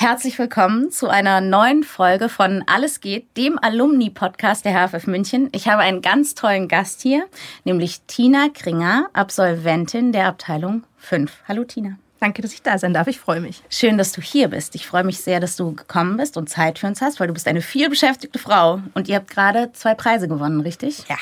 Herzlich willkommen zu einer neuen Folge von Alles geht, dem Alumni-Podcast der HFF München. Ich habe einen ganz tollen Gast hier, nämlich Tina Kringer, Absolventin der Abteilung 5. Hallo Tina. Danke, dass ich da sein darf. Ich freue mich. Schön, dass du hier bist. Ich freue mich sehr, dass du gekommen bist und Zeit für uns hast, weil du bist eine vielbeschäftigte Frau und ihr habt gerade zwei Preise gewonnen, richtig? Ja.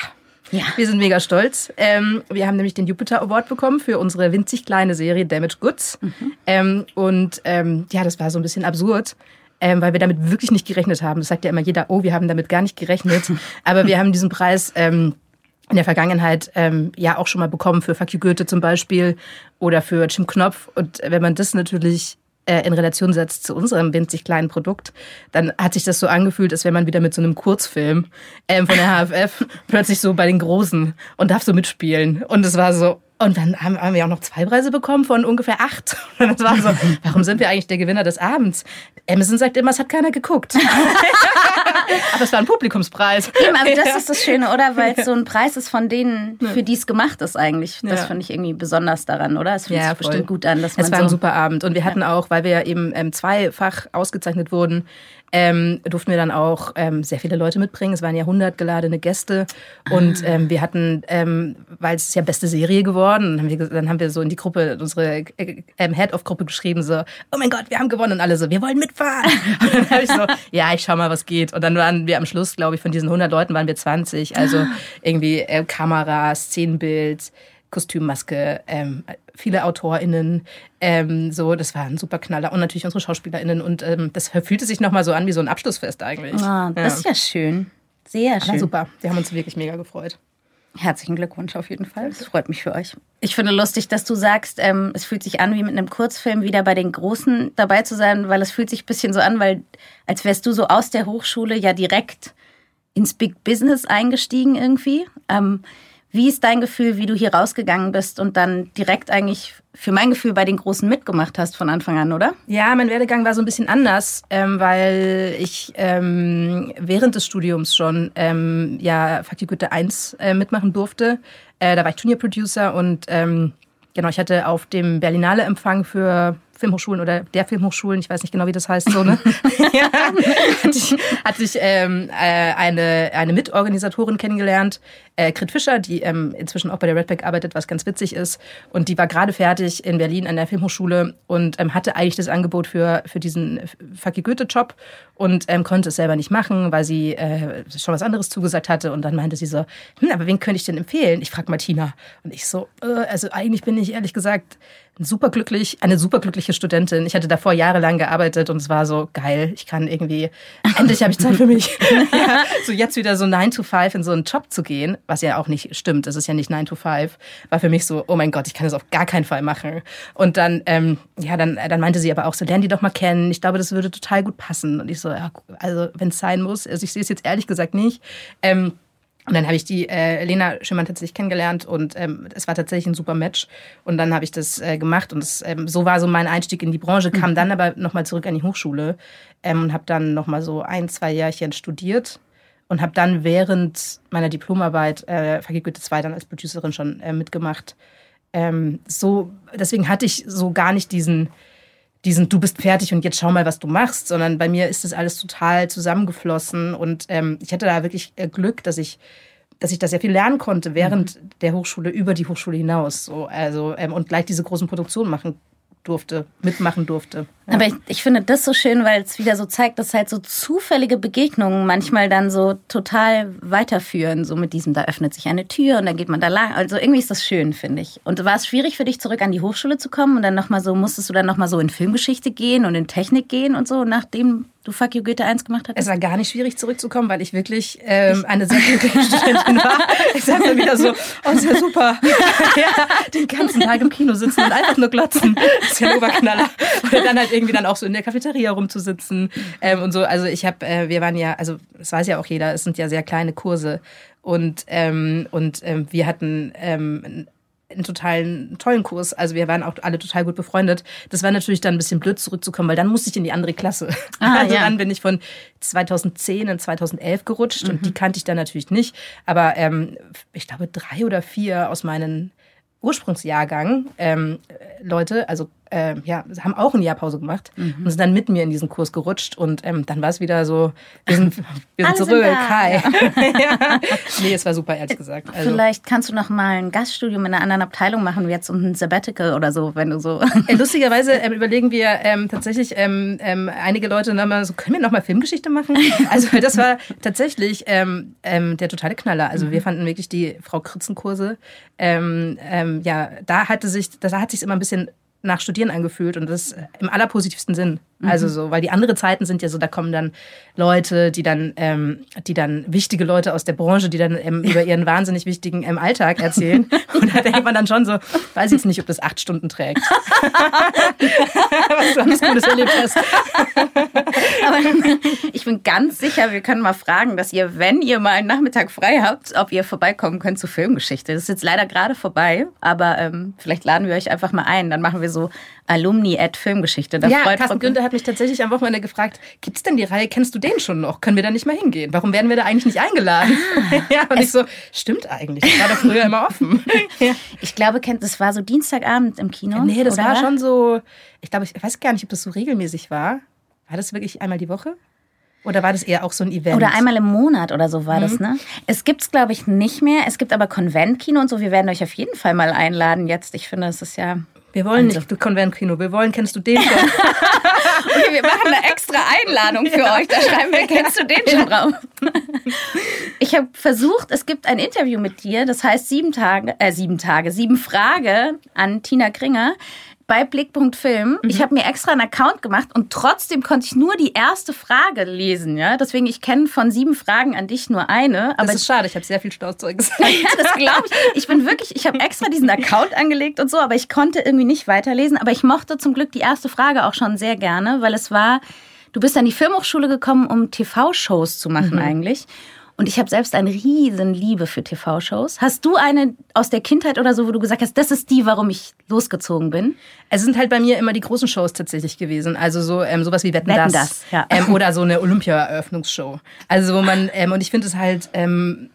Ja. Wir sind mega stolz. Ähm, wir haben nämlich den Jupiter Award bekommen für unsere winzig kleine Serie Damage Goods. Mhm. Ähm, und ähm, ja, das war so ein bisschen absurd. Ähm, weil wir damit wirklich nicht gerechnet haben. Das sagt ja immer jeder, oh, wir haben damit gar nicht gerechnet. Aber wir haben diesen Preis ähm, in der Vergangenheit ähm, ja auch schon mal bekommen für Fuck You Goethe zum Beispiel oder für Jim Knopf. Und wenn man das natürlich in Relation setzt zu unserem winzig kleinen Produkt, dann hat sich das so angefühlt, als wäre man wieder mit so einem Kurzfilm ähm, von der HFF plötzlich so bei den Großen und darf so mitspielen. Und es war so, und dann haben, haben wir auch noch zwei Preise bekommen von ungefähr acht. Und das war so, warum sind wir eigentlich der Gewinner des Abends? Amazon sagt immer, es hat keiner geguckt. aber es war ein Publikumspreis. Eben, aber das ist das Schöne, oder? Weil es so ein Preis ist von denen, für die es gemacht ist eigentlich. Das ja. finde ich irgendwie besonders daran, oder? Es fühlt ja, sich voll. bestimmt gut an. Dass man es war so ein super Abend. Und wir hatten auch, weil wir ja eben ähm, zweifach ausgezeichnet wurden, ähm, durften wir dann auch ähm, sehr viele Leute mitbringen. Es waren ja 100 geladene Gäste und ah. ähm, wir hatten, ähm, weil es ist ja beste Serie geworden, dann haben, wir, dann haben wir so in die Gruppe, unsere äh, ähm, Head-of-Gruppe geschrieben, so, oh mein Gott, wir haben gewonnen und alle so, wir wollen mitfahren. Und dann habe ich so, ja, ich schau mal, was geht. Und dann waren wir am Schluss, glaube ich, von diesen 100 Leuten waren wir 20, also irgendwie äh, Kamera, Szenenbild, Kostümmaske, ähm, viele AutorInnen, ähm, so, das war ein super Knaller und natürlich unsere SchauspielerInnen und ähm, das fühlte sich nochmal so an wie so ein Abschlussfest eigentlich. Das ja. ist ja schön. Sehr schön. Aber super, wir haben uns wirklich mega gefreut. Herzlichen Glückwunsch auf jeden Fall. Das freut mich für euch. Ich finde lustig, dass du sagst, ähm, es fühlt sich an, wie mit einem Kurzfilm wieder bei den Großen dabei zu sein, weil es fühlt sich ein bisschen so an, weil als wärst du so aus der Hochschule ja direkt ins Big Business eingestiegen irgendwie. Ähm, wie ist dein Gefühl, wie du hier rausgegangen bist und dann direkt eigentlich für mein Gefühl bei den Großen mitgemacht hast von Anfang an, oder? Ja, mein Werdegang war so ein bisschen anders, ähm, weil ich ähm, während des Studiums schon ähm, ja Fakultät 1 äh, mitmachen durfte. Äh, da war ich Junior Producer und ähm, genau, ich hatte auf dem Berlinale Empfang für Filmhochschulen oder der Filmhochschulen, ich weiß nicht genau, wie das heißt, so, ne? ja, hatte ich, hatte ich ähm, äh, eine, eine Mitorganisatorin kennengelernt, äh, Grit Fischer, die ähm, inzwischen auch bei der Redback arbeitet, was ganz witzig ist. Und die war gerade fertig in Berlin an der Filmhochschule und ähm, hatte eigentlich das Angebot für, für diesen Fucky Goethe-Job und ähm, konnte es selber nicht machen, weil sie äh, schon was anderes zugesagt hatte. Und dann meinte sie so, hm, aber wen könnte ich denn empfehlen? Ich frage Martina. Und ich so, äh, also eigentlich bin ich ehrlich gesagt superglücklich, eine superglückliche Studentin. Ich hatte davor jahrelang gearbeitet und es war so geil. Ich kann irgendwie, endlich habe ich Zeit für mich. ja, so jetzt wieder so 9 to 5 in so einen Job zu gehen, was ja auch nicht stimmt. Es ist ja nicht 9 to 5. War für mich so, oh mein Gott, ich kann das auf gar keinen Fall machen. Und dann, ähm, ja, dann, dann meinte sie aber auch so, lern die doch mal kennen. Ich glaube, das würde total gut passen. Und ich so, ja, also wenn es sein muss, also ich sehe es jetzt ehrlich gesagt nicht. Ähm, und dann habe ich die äh, Lena Schimmern tatsächlich kennengelernt und ähm, es war tatsächlich ein super Match. Und dann habe ich das äh, gemacht und das, ähm, so war so mein Einstieg in die Branche, kam mhm. dann aber nochmal zurück an die Hochschule ähm, und habe dann nochmal so ein, zwei Jahrchen studiert und habe dann während meiner Diplomarbeit äh, Vergeht Goethe 2 dann als Producerin schon äh, mitgemacht. Ähm, so, deswegen hatte ich so gar nicht diesen diesen Du bist fertig und jetzt schau mal, was du machst, sondern bei mir ist das alles total zusammengeflossen und ähm, ich hatte da wirklich äh, Glück, dass ich dass ich da sehr viel lernen konnte während mhm. der Hochschule über die Hochschule hinaus so also ähm, und gleich diese großen Produktionen machen durfte, mitmachen durfte. Ja. Aber ich, ich finde das so schön, weil es wieder so zeigt, dass halt so zufällige Begegnungen manchmal dann so total weiterführen. So mit diesem, da öffnet sich eine Tür und dann geht man da lang. Also irgendwie ist das schön, finde ich. Und war es schwierig für dich, zurück an die Hochschule zu kommen und dann nochmal so, musstest du dann nochmal so in Filmgeschichte gehen und in Technik gehen und so, nachdem du Fuck You Goethe 1 gemacht hattest? Es war gar nicht schwierig zurückzukommen, weil ich wirklich ähm, eine sehr gute Studentin war. Ich sag dann wieder so, oh, ist ja super. ja, den ganzen Tag im Kino sitzen und einfach nur glotzen. Das ist ja ein Oberknaller. Oder dann halt irgendwie dann auch so in der Cafeteria rumzusitzen ähm, und so. Also ich habe, äh, wir waren ja, also das weiß ja auch jeder, es sind ja sehr kleine Kurse. Und, ähm, und ähm, wir hatten ähm, einen totalen tollen Kurs. Also wir waren auch alle total gut befreundet. Das war natürlich dann ein bisschen blöd zurückzukommen, weil dann musste ich in die andere Klasse. Ah, also ja. dann bin ich von 2010 in 2011 gerutscht mhm. und die kannte ich dann natürlich nicht. Aber ähm, ich glaube drei oder vier aus meinen Ursprungsjahrgang ähm, Leute, also äh, ja, haben auch ein Jahr Pause gemacht mhm. und sind dann mit mir in diesen Kurs gerutscht und ähm, dann war es wieder so, wir sind, wir sind zurück, hi. Ja. Nee, es war super, ehrlich gesagt. Also. Vielleicht kannst du noch mal ein Gaststudium in einer anderen Abteilung machen, wie jetzt ein Sabbatical oder so, wenn du so. Äh, lustigerweise ähm, überlegen wir ähm, tatsächlich, ähm, ähm, einige Leute dann mal so, können wir noch mal Filmgeschichte machen? Also das war tatsächlich ähm, ähm, der totale Knaller. Also mhm. wir fanden wirklich die Frau Kritzenkurse, ähm, ähm, ja, da hatte sich, da hat sich immer ein bisschen nach Studieren angefühlt und das im allerpositivsten Sinn. Mhm. Also so, weil die anderen Zeiten sind ja so, da kommen dann Leute, die dann, ähm, die dann wichtige Leute aus der Branche, die dann ähm, über ihren wahnsinnig wichtigen ähm, Alltag erzählen. Und da denkt man dann schon so, weiß jetzt nicht, ob das acht Stunden trägt. Was du alles Gutes erlebt hast. Aber ich bin ganz sicher, wir können mal fragen, dass ihr, wenn ihr mal einen Nachmittag frei habt, ob ihr vorbeikommen könnt zur Filmgeschichte. Das ist jetzt leider gerade vorbei, aber ähm, vielleicht laden wir euch einfach mal ein. Dann machen wir so Alumni at Filmgeschichte. Da ja, Carsten Günther hat mich tatsächlich am Wochenende gefragt, gibt es denn die Reihe, kennst du den schon noch? Können wir da nicht mal hingehen? Warum werden wir da eigentlich nicht eingeladen? Ah, ja, und ich so, stimmt eigentlich, das war doch früher immer offen. ja. Ich glaube, das war so Dienstagabend im Kino. Nee, das oder? war schon so, ich glaube, ich weiß gar nicht, ob das so regelmäßig war. War das wirklich einmal die Woche? Oder war das eher auch so ein Event? Oder einmal im Monat oder so war mhm. das, ne? Es gibt es, glaube ich, nicht mehr. Es gibt aber Konventkino und so. Wir werden euch auf jeden Fall mal einladen jetzt. Ich finde, es ist ja wir wollen also. nicht Konventkino, wir wollen, kennst du den schon? okay, wir machen eine extra Einladung für ja. euch. Da schreiben wir, kennst du den schon drauf? ich habe versucht, es gibt ein Interview mit dir, das heißt sieben Tage, äh, sieben Tage, sieben Frage an Tina Kringer bei Blickpunkt Film. Mhm. Ich habe mir extra einen Account gemacht und trotzdem konnte ich nur die erste Frage lesen. Ja, deswegen ich kenne von sieben Fragen an dich nur eine. Aber das ist schade. Ich habe sehr viel Stauszeug gesagt. ja, das glaube ich. Ich bin wirklich. Ich habe extra diesen Account angelegt und so, aber ich konnte irgendwie nicht weiterlesen. Aber ich mochte zum Glück die erste Frage auch schon sehr gerne, weil es war. Du bist an die Filmhochschule gekommen, um TV-Shows zu machen mhm. eigentlich. Und ich habe selbst eine riesen Liebe für TV-Shows. Hast du eine aus der Kindheit oder so, wo du gesagt hast, das ist die, warum ich losgezogen bin? Es sind halt bei mir immer die großen Shows tatsächlich gewesen. Also so ähm, sowas wie Wetten, Wetten das. das ja. ähm, oder so eine Olympia-Eröffnungsshow. Also wo man, ähm, und ich finde es halt... Ähm,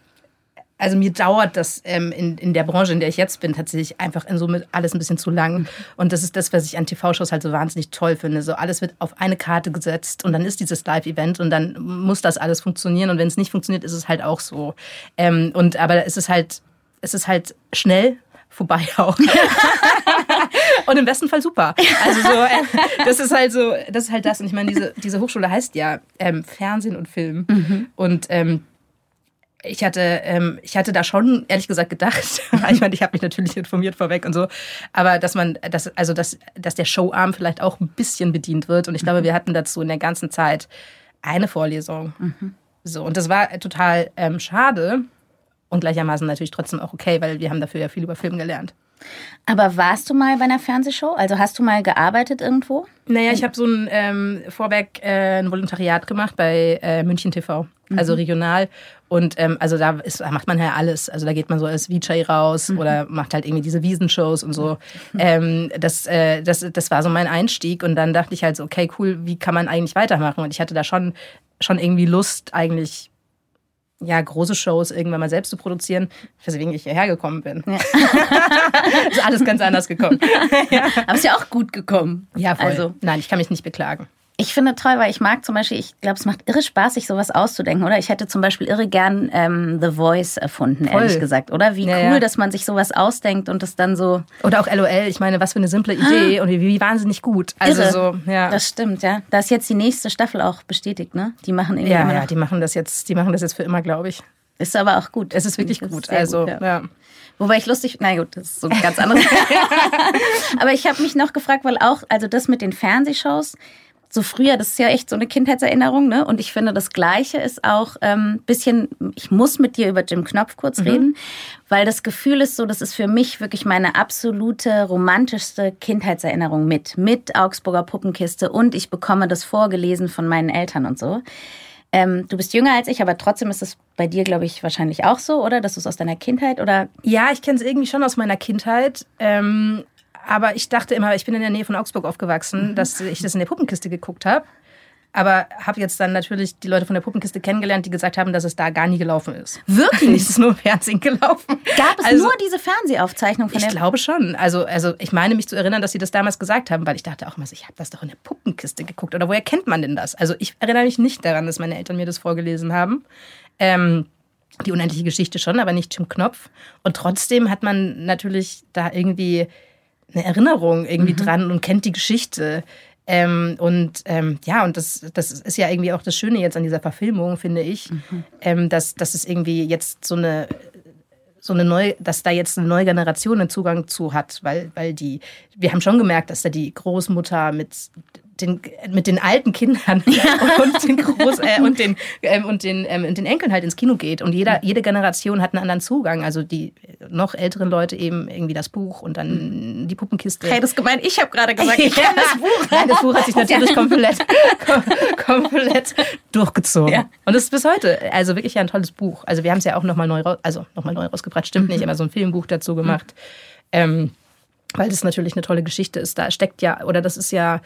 also mir dauert das ähm, in, in der Branche, in der ich jetzt bin, tatsächlich einfach in Summe alles ein bisschen zu lang. Und das ist das, was ich an TV-Shows halt so wahnsinnig toll finde. So alles wird auf eine Karte gesetzt und dann ist dieses Live-Event und dann muss das alles funktionieren. Und wenn es nicht funktioniert, ist es halt auch so. Ähm, und aber es ist halt, es ist halt schnell vorbei auch. und im besten Fall super. Also so, äh, das ist halt so, das ist halt das. Und ich meine, diese, diese Hochschule heißt ja ähm, Fernsehen und Film. Mhm. Und ähm, ich hatte, ähm, ich hatte da schon ehrlich gesagt gedacht, ich meine, ich habe mich natürlich informiert vorweg und so, aber dass man, dass, also dass, dass der Showarm vielleicht auch ein bisschen bedient wird. Und ich glaube, mhm. wir hatten dazu in der ganzen Zeit eine Vorlesung. Mhm. So, und das war total ähm, schade und gleichermaßen natürlich trotzdem auch okay, weil wir haben dafür ja viel über Film gelernt. Aber warst du mal bei einer Fernsehshow? Also hast du mal gearbeitet irgendwo? Naja, ich habe so ein ähm, Vorweg äh, ein Volontariat gemacht bei äh, München TV, mhm. also regional. Und ähm, also da, ist, da macht man ja alles. Also da geht man so als VJ raus mhm. oder macht halt irgendwie diese Wiesenshows und so. Mhm. Ähm, das, äh, das, das war so mein Einstieg. Und dann dachte ich halt so, okay, cool, wie kann man eigentlich weitermachen? Und ich hatte da schon, schon irgendwie Lust, eigentlich ja, große Shows irgendwann mal selbst zu produzieren, weswegen ich hierher gekommen bin. Ja. ist alles ganz anders gekommen. ja. Aber ist ja auch gut gekommen. Ja, voll. Also. Nein, ich kann mich nicht beklagen. Ich finde toll, weil ich mag zum Beispiel, ich glaube, es macht irre Spaß, sich sowas auszudenken, oder? Ich hätte zum Beispiel irre gern ähm, The Voice erfunden, Voll. ehrlich gesagt, oder? Wie ja, cool, ja. dass man sich sowas ausdenkt und das dann so. Oder auch LOL, ich meine, was für eine simple Idee ah. und wie, wie, wahnsinnig gut. Also irre. so, ja. Das stimmt, ja. Da ist jetzt die nächste Staffel auch bestätigt, ne? Die machen irgendwie. Ja, ja, die machen das jetzt, die machen das jetzt für immer, glaube ich. Ist aber auch gut. Es ist wirklich gut. Also, gut, ja. ja. Wobei ich lustig, na gut, das ist so ganz anderes. aber ich habe mich noch gefragt, weil auch, also das mit den Fernsehshows, so früher, das ist ja echt so eine Kindheitserinnerung, ne? Und ich finde, das Gleiche ist auch ein ähm, bisschen, ich muss mit dir über Jim Knopf kurz mhm. reden, weil das Gefühl ist so, das ist für mich wirklich meine absolute romantischste Kindheitserinnerung mit, mit Augsburger Puppenkiste und ich bekomme das vorgelesen von meinen Eltern und so. Ähm, du bist jünger als ich, aber trotzdem ist es bei dir, glaube ich, wahrscheinlich auch so, oder? Dass du es aus deiner Kindheit oder? Ja, ich kenne es irgendwie schon aus meiner Kindheit. Ähm, aber ich dachte immer, ich bin in der Nähe von Augsburg aufgewachsen, mhm. dass ich das in der Puppenkiste geguckt habe. Aber habe jetzt dann natürlich die Leute von der Puppenkiste kennengelernt, die gesagt haben, dass es da gar nie gelaufen ist. Wirklich? es ist nur im Fernsehen gelaufen. Gab es also, nur diese Fernsehaufzeichnung von Ich glaube schon. Also, also ich meine mich zu erinnern, dass sie das damals gesagt haben, weil ich dachte auch immer, ich habe das doch in der Puppenkiste geguckt. Oder woher kennt man denn das? Also ich erinnere mich nicht daran, dass meine Eltern mir das vorgelesen haben. Ähm, die unendliche Geschichte schon, aber nicht Jim Knopf. Und trotzdem hat man natürlich da irgendwie eine Erinnerung irgendwie mhm. dran und kennt die Geschichte. Ähm, und ähm, ja, und das, das ist ja irgendwie auch das Schöne jetzt an dieser Verfilmung, finde ich, mhm. ähm, dass, dass es irgendwie jetzt so eine so eine neue, dass da jetzt eine neue Generation einen Zugang zu hat, weil, weil die, wir haben schon gemerkt, dass da die Großmutter mit den, mit den alten Kindern ja. und den Groß äh, und den ähm, und den, ähm, den Enkeln halt ins Kino geht und jeder jede Generation hat einen anderen Zugang. Also die noch älteren Leute eben irgendwie das Buch und dann die Puppenkiste. Hey, das ist gemein. Ich habe gerade gesagt, ich kenne das Buch. Nein, das Buch hat sich natürlich komplett komplett durchgezogen. Ja. Und es ist bis heute also wirklich ja ein tolles Buch. Also wir haben es ja auch noch mal neu also noch mal neu rausgebracht, stimmt mhm. nicht, aber so ein Filmbuch dazu gemacht. Mhm. Ähm, weil das natürlich eine tolle Geschichte ist. Da steckt ja, oder das ist ja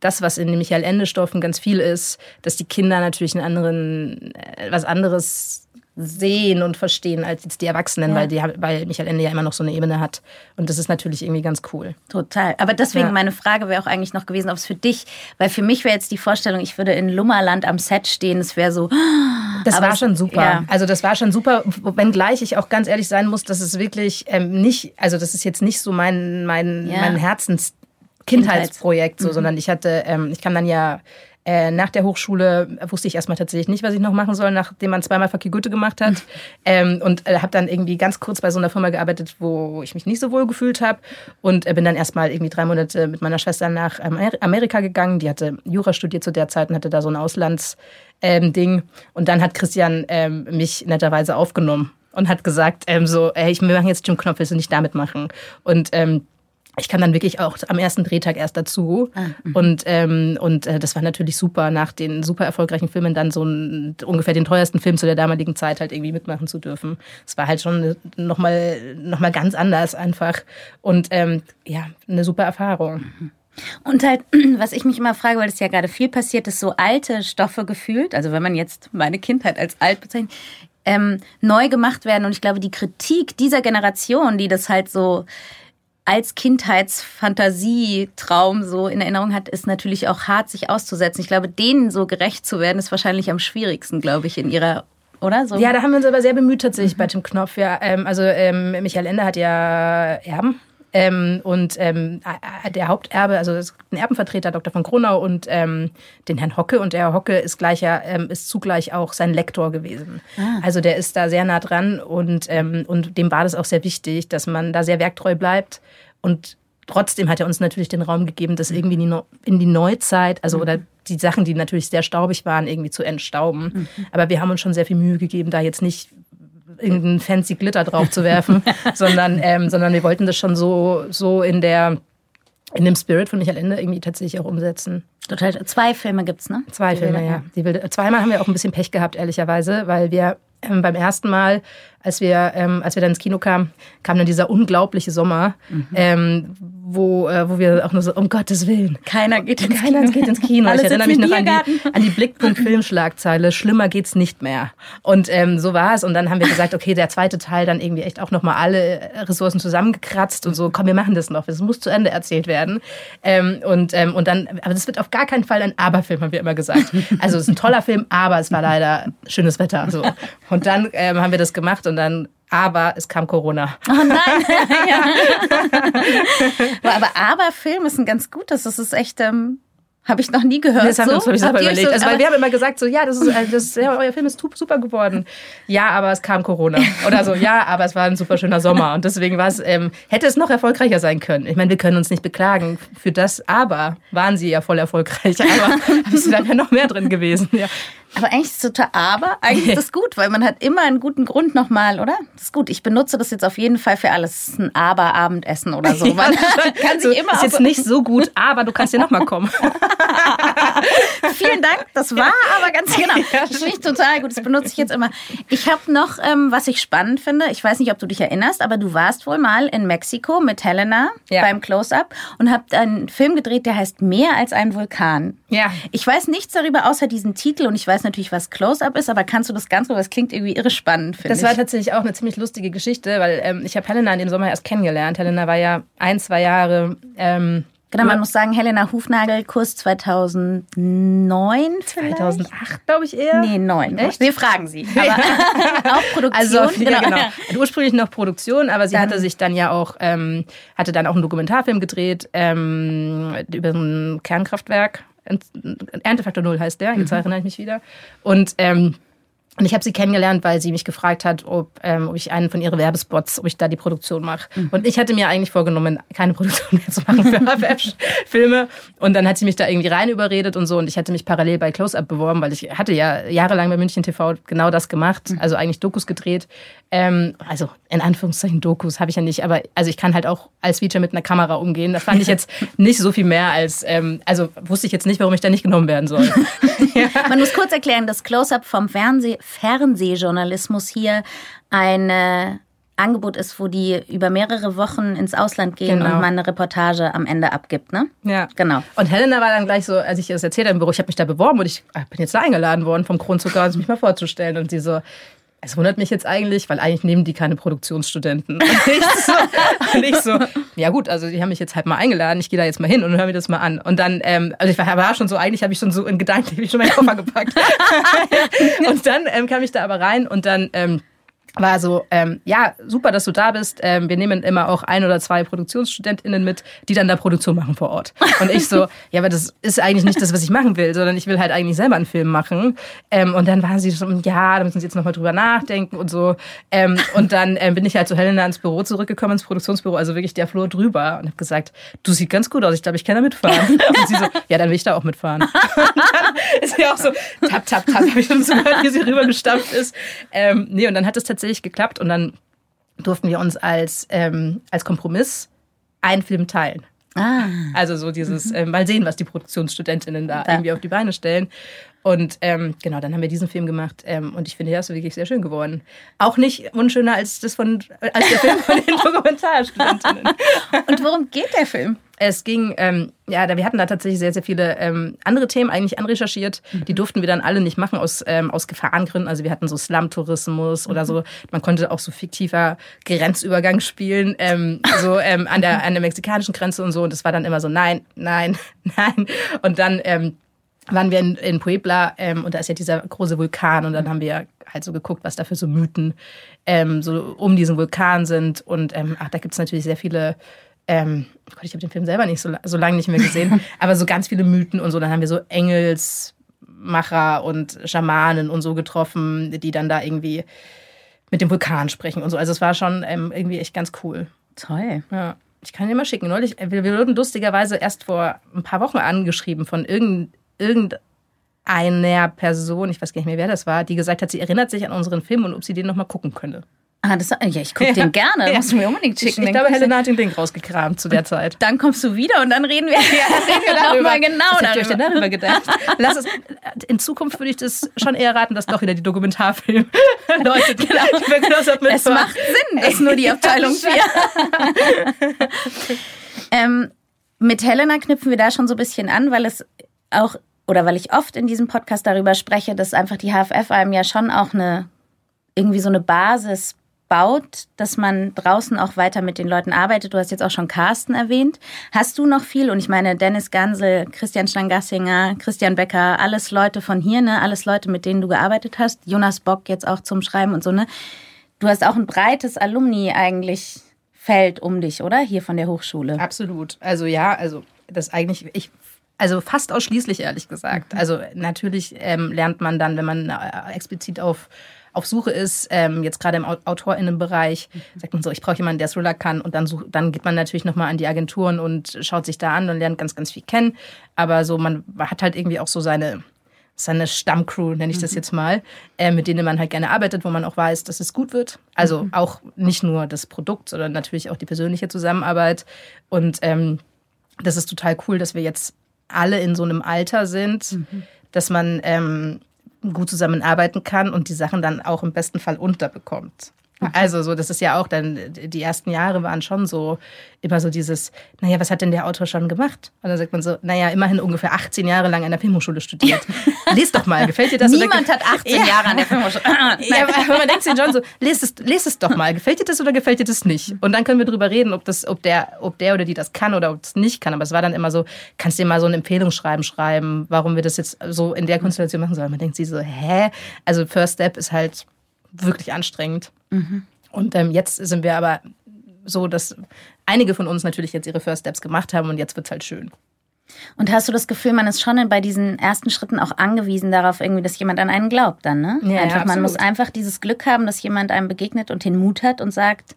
das, was in den Michael Ende Stoffen ganz viel ist, dass die Kinder natürlich einen anderen, äh, was anderes sehen und verstehen als jetzt die Erwachsenen, ja. weil, die, weil Michael Ende ja immer noch so eine Ebene hat. Und das ist natürlich irgendwie ganz cool. Total. Aber deswegen ja. meine Frage wäre auch eigentlich noch gewesen, ob es für dich, weil für mich wäre jetzt die Vorstellung, ich würde in Lummerland am Set stehen, es wäre so. Das war schon super. Ja. Also das war schon super, wenngleich ich auch ganz ehrlich sein muss, dass es wirklich ähm, nicht, also das ist jetzt nicht so mein, mein, mein Herzens Kindheitsprojekt, so, mhm. sondern ich hatte, ähm, ich kam dann ja äh, nach der Hochschule wusste ich erstmal tatsächlich nicht, was ich noch machen soll, nachdem man zweimal Fakir Goethe gemacht hat. ähm, und äh, habe dann irgendwie ganz kurz bei so einer Firma gearbeitet, wo ich mich nicht so wohl gefühlt habe. Und äh, bin dann erstmal irgendwie drei Monate mit meiner Schwester nach ähm, Amerika gegangen. Die hatte Jura studiert zu der Zeit und hatte da so ein Auslandsding. Ähm, und dann hat Christian ähm, mich netterweise aufgenommen und hat gesagt, ähm, so, ey, ich, wir machen jetzt Jim Knopf, willst du nicht damit machen? Und ähm, ich kam dann wirklich auch am ersten Drehtag erst dazu. Ah, mhm. und ähm, und äh, das war natürlich super, nach den super erfolgreichen Filmen dann so ein, ungefähr den teuersten Film zu der damaligen Zeit halt irgendwie mitmachen zu dürfen. Es war halt schon nochmal noch mal ganz anders einfach. Und ähm, ja, eine super Erfahrung. Mhm. Und halt, was ich mich immer frage, weil es ja gerade viel passiert ist, so alte Stoffe gefühlt, also wenn man jetzt meine Kindheit als alt bezeichnet, ähm, neu gemacht werden. Und ich glaube, die Kritik dieser Generation, die das halt so als Kindheitsfantasietraum so in Erinnerung hat, ist natürlich auch hart, sich auszusetzen. Ich glaube, denen so gerecht zu werden, ist wahrscheinlich am schwierigsten, glaube ich, in ihrer oder so? Ja, da haben wir uns aber sehr bemüht tatsächlich mhm. bei Tim Knopf. Ja, ähm, also ähm, Michael Ende hat ja Erben ähm, und ähm, der Haupterbe, also ein Erbenvertreter, Dr. von Kronau und ähm, den Herrn Hocke. Und der Herr Hocke ist, gleicher, ähm, ist zugleich auch sein Lektor gewesen. Ah. Also der ist da sehr nah dran und, ähm, und dem war das auch sehr wichtig, dass man da sehr werktreu bleibt. Und trotzdem hat er uns natürlich den Raum gegeben, das irgendwie in die, in die Neuzeit, also mhm. oder die Sachen, die natürlich sehr staubig waren, irgendwie zu entstauben. Mhm. Aber wir haben uns schon sehr viel Mühe gegeben, da jetzt nicht irgendeinen fancy Glitter drauf zu werfen, sondern, ähm, sondern wir wollten das schon so, so in der in dem Spirit von Michael Ende irgendwie tatsächlich auch umsetzen. Total. Zwei Filme gibt's, ne? Zwei Filme, ja. Die Wilde, zweimal haben wir auch ein bisschen Pech gehabt, ehrlicherweise, weil wir ähm, beim ersten Mal, als wir, ähm, als wir dann ins Kino kamen, kam dann dieser unglaubliche Sommer, mhm. ähm, wo, äh, wo wir auch nur so, um Gottes Willen. Keiner geht ins Keiner Kino. geht ins Kino. ich erinnere mich noch an die, an die Blickpunkt-Filmschlagzeile, schlimmer geht's nicht mehr. Und ähm, so war es. Und dann haben wir gesagt, okay, der zweite Teil dann irgendwie echt auch nochmal alle Ressourcen zusammengekratzt und so, komm, wir machen das noch. Das muss zu Ende erzählt werden. Ähm, und, ähm, und dann, aber das wird auf gar keinen Fall ein Aber-Film, haben wir immer gesagt. Also es ist ein toller Film, aber es war leider schönes Wetter. So. Und dann ähm, haben wir das gemacht und dann aber es kam Corona. Oh nein. ja. aber aber Film ist ein ganz gutes. Das ist echt. Ähm Habe ich noch nie gehört. Das, haben, so? das habe ich selber überlegt. so- also, weil wir haben immer gesagt, so, ja, das ist, äh, das ist ja, euer Film ist super geworden. Ja, aber es kam Corona. Oder so, ja, aber es war ein super schöner Sommer. Und deswegen war es, ähm, hätte es noch erfolgreicher sein können. Ich meine, wir können uns nicht beklagen für das, aber waren sie ja voll erfolgreich. Aber es dann ja noch mehr drin gewesen. Ja. Aber eigentlich ist es total aber, eigentlich ist das gut, weil man hat immer einen guten Grund nochmal, oder? Das ist gut. Ich benutze das jetzt auf jeden Fall für alles. Es ist ein Aber-Abendessen oder so. Man kann so, sich immer ist auf jetzt nicht so gut, aber du kannst hier nochmal kommen. Vielen Dank, das war aber ganz genau. Das finde ich total gut, das benutze ich jetzt immer. Ich habe noch, ähm, was ich spannend finde, ich weiß nicht, ob du dich erinnerst, aber du warst wohl mal in Mexiko mit Helena Ja. beim Close-Up und habt einen Film gedreht, der heißt Mehr als ein Vulkan. Ja. Ich weiß nichts darüber außer diesen Titel und ich weiß natürlich, was Close-Up ist, aber kannst du das Ganze, das klingt irgendwie irre spannend, finde Das ich. war tatsächlich auch eine ziemlich lustige Geschichte, weil ähm, ich habe Helena in dem Sommer erst kennengelernt. Helena war ja ein, zwei Jahre ähm, Genau, man muss sagen, Helena Hufnagel, Kurs 2009 vielleicht? 2008, glaube ich eher. Nee, 9. Echt? Wir fragen sie. Aber auch Produktion. Also genau. Ja. Ursprünglich noch Produktion, aber sie Dann- hatte sich dann ja auch ähm, hatte dann auch einen Dokumentarfilm gedreht ähm, über ein Kernkraftwerk. Erntefaktor Null heißt der. Jetzt erinnere ich mich wieder. Und ähm, und ich habe sie kennengelernt, weil sie mich gefragt hat, ob, ähm, ob ich einen von ihren Werbespots, ob ich da die Produktion mache. Und ich hatte mir eigentlich vorgenommen, keine Produktion mehr zu machen für HFF-Filme. Und dann hat sie mich da irgendwie rein überredet und so. Und ich hatte mich parallel bei Close-Up beworben, weil ich hatte ja jahrelang bei München TV genau das gemacht. Also eigentlich Dokus gedreht. Ähm, also in Anführungszeichen Dokus habe ich ja nicht. Aber also ich kann halt auch als Feature mit einer Kamera umgehen. Da fand ich jetzt nicht so viel mehr als, ähm, also wusste ich jetzt nicht, warum ich da nicht genommen werden soll. Man muss kurz erklären, dass Close-Up vom Fernseh Fernsehjournalismus hier ein äh, Angebot ist, wo die über mehrere Wochen ins Ausland gehen Genau. und man eine Reportage am Ende abgibt, ne? Ja. Genau. Und Helena war dann gleich so, als ich ihr das erzählt habe im Büro, ich habe mich da beworben und ich bin jetzt da eingeladen worden vom Kronzucker, um mich mal vorzustellen. Und sie so, es wundert mich jetzt eigentlich, weil eigentlich nehmen die keine Produktionsstudenten. Und ich so, und ich so ja gut, also die haben mich jetzt halt mal eingeladen, ich gehe da jetzt mal hin und höre mir das mal an. Und dann, ähm, also ich war, war schon so, eigentlich habe ich schon so in Gedanken, habe ich schon meinen Koffer gepackt. und dann ähm, kam ich da aber rein und dann... Ähm, war so, ähm, ja, super, dass du da bist. Ähm, wir nehmen immer auch ein oder zwei ProduktionsstudentInnen mit, die dann da Produktion machen vor Ort. Und ich so, ja, aber das ist eigentlich nicht das, was ich machen will, sondern ich will halt eigentlich selber einen Film machen. Ähm, und dann waren sie so, ja, da müssen sie jetzt nochmal drüber nachdenken und so. Ähm, und dann ähm, bin ich halt zu Helena ins Büro zurückgekommen, ins Produktionsbüro, also wirklich der Flur drüber und habe gesagt, du siehst ganz gut aus, ich glaube, ich kann da mitfahren. Und sie so, ja, dann will ich da auch mitfahren. Und dann ist sie auch so, tap, tap, tap, habe ich schon so gehört, wie sie rübergestampft ist. Ähm, nee, und dann hat es tatsächlich geklappt und dann durften wir uns als, ähm, als Kompromiss einen Film teilen. Ah. Also so dieses, ähm, mal sehen, was die Produktionsstudentinnen da Da. irgendwie auf die Beine stellen. Und ähm, genau, dann haben wir diesen Film gemacht ähm, und ich finde, der ist wirklich sehr schön geworden. Auch nicht unschöner als das von als der Film von den Dokumentarstudentinnen. Und worum geht der Film? Es ging, ähm, ja, da, wir hatten da tatsächlich sehr, sehr viele ähm, andere Themen eigentlich anrecherchiert. Die durften wir dann alle nicht machen aus, ähm, aus Gefahrengründen. Also wir hatten so Slum-Tourismus oder so. Man konnte auch so fiktiver Grenzübergang spielen, ähm, so ähm, an, der, an der mexikanischen Grenze und so. Und das war dann immer so, nein, nein, nein. Und dann ähm, waren wir in, in Puebla ähm, und da ist ja dieser große Vulkan und dann haben wir halt so geguckt, was da für so Mythen ähm, so um diesen Vulkan sind. Und ähm, ach, da gibt es natürlich sehr viele ähm, oh Gott, ich habe den Film selber nicht so, so lange nicht mehr gesehen, aber so ganz viele Mythen und so. Dann haben wir so Engelsmacher und Schamanen und so getroffen, die dann da irgendwie mit dem Vulkan sprechen und so. Also es war schon ähm, irgendwie echt ganz cool. Toll. Ja. Ich kann dir mal schicken. Neulich, äh, wir, wir wurden lustigerweise erst vor ein paar Wochen angeschrieben von irgend, irgendeiner Person, ich weiß gar nicht mehr, wer das war, die gesagt hat, sie erinnert sich an unseren Film und ob sie den nochmal gucken könne. Ah, das, ja, ich gucke Ja. den gerne. Ja. Musst du mir unbedingt Ich, schicken. ich Dann glaube, Helena hat den Ding rausgekramt zu der Zeit. Dann kommst du wieder und dann reden wir, ja, reden wir darüber. genau Was ihr euch denn darüber. darüber gedacht? Lass es, in Zukunft würde ich das schon eher raten, dass doch wieder die Dokumentarfilme Leute, die Close-Up mitfahren. Es macht Sinn, dass nur die Abteilung 4. ähm, mit Helena knüpfen wir da schon so ein bisschen an, weil es auch, oder weil ich oft in diesem Podcast darüber spreche, dass einfach die HFF einem ja schon auch eine, irgendwie so eine Basis baut, dass man draußen auch weiter mit den Leuten arbeitet. Du hast jetzt auch schon Carsten erwähnt. Hast du noch viel? Und ich meine, Dennis Gansel, Christian Stangassinger, Christian Becker, alles Leute von hier, ne? Alles Leute, mit denen du gearbeitet hast. Jonas Bock jetzt auch zum Schreiben und so, ne? Du hast auch ein breites Alumni eigentlich Feld um dich, oder? Hier von der Hochschule. Absolut. Also ja, also das eigentlich, ich also fast ausschließlich, ehrlich gesagt. Mhm. Also natürlich ähm, lernt man dann, wenn man äh, explizit auf, auf Suche ist, ähm, jetzt gerade im AutorInnenbereich, mhm. sagt man so, ich brauche jemanden, der Thriller kann. Und dann, such, dann geht man natürlich nochmal an die Agenturen und schaut sich da an und lernt ganz, ganz viel kennen. Aber so, man hat halt irgendwie auch so seine seine Stammcrew, nenne ich das mhm. jetzt mal, äh, mit denen man halt gerne arbeitet, wo man auch weiß, dass es gut wird. Also mhm. auch nicht nur das Produkt, sondern natürlich auch die persönliche Zusammenarbeit. Und ähm, das ist total cool, dass wir jetzt alle in so einem Alter sind, mhm. dass man ähm, gut zusammenarbeiten kann und die Sachen dann auch im besten Fall unterbekommt. Also so, das ist ja auch dann, die ersten Jahre waren schon so, immer so dieses, naja, was hat denn der Autor schon gemacht? Und dann sagt man so, naja, immerhin ungefähr 18 Jahre lang an der Filmhochschule studiert. Lies doch mal, gefällt dir das? Niemand hat 18 ja. Jahre an der Filmhochschule. ja, aber man denkt sich schon so, lest es, lest es doch mal, gefällt dir das oder gefällt dir das nicht? Und dann können wir drüber reden, ob, das, ob, der, ob der oder die das kann oder ob es nicht kann. Aber es war dann immer so, kannst du dir mal so ein Empfehlungsschreiben schreiben, warum wir das jetzt so in der Konstellation machen sollen? Man denkt sich so, hä? Also First Step ist halt wirklich anstrengend. Mhm. Und ähm, jetzt sind wir aber so, dass einige von uns natürlich jetzt ihre First Steps gemacht haben und jetzt wird es halt schön. Und hast du das Gefühl, man ist schon bei diesen ersten Schritten auch angewiesen darauf, irgendwie, dass jemand an einen glaubt dann, ne? Ja, einfach, ja, man muss einfach dieses Glück haben, dass jemand einem begegnet und den Mut hat und sagt,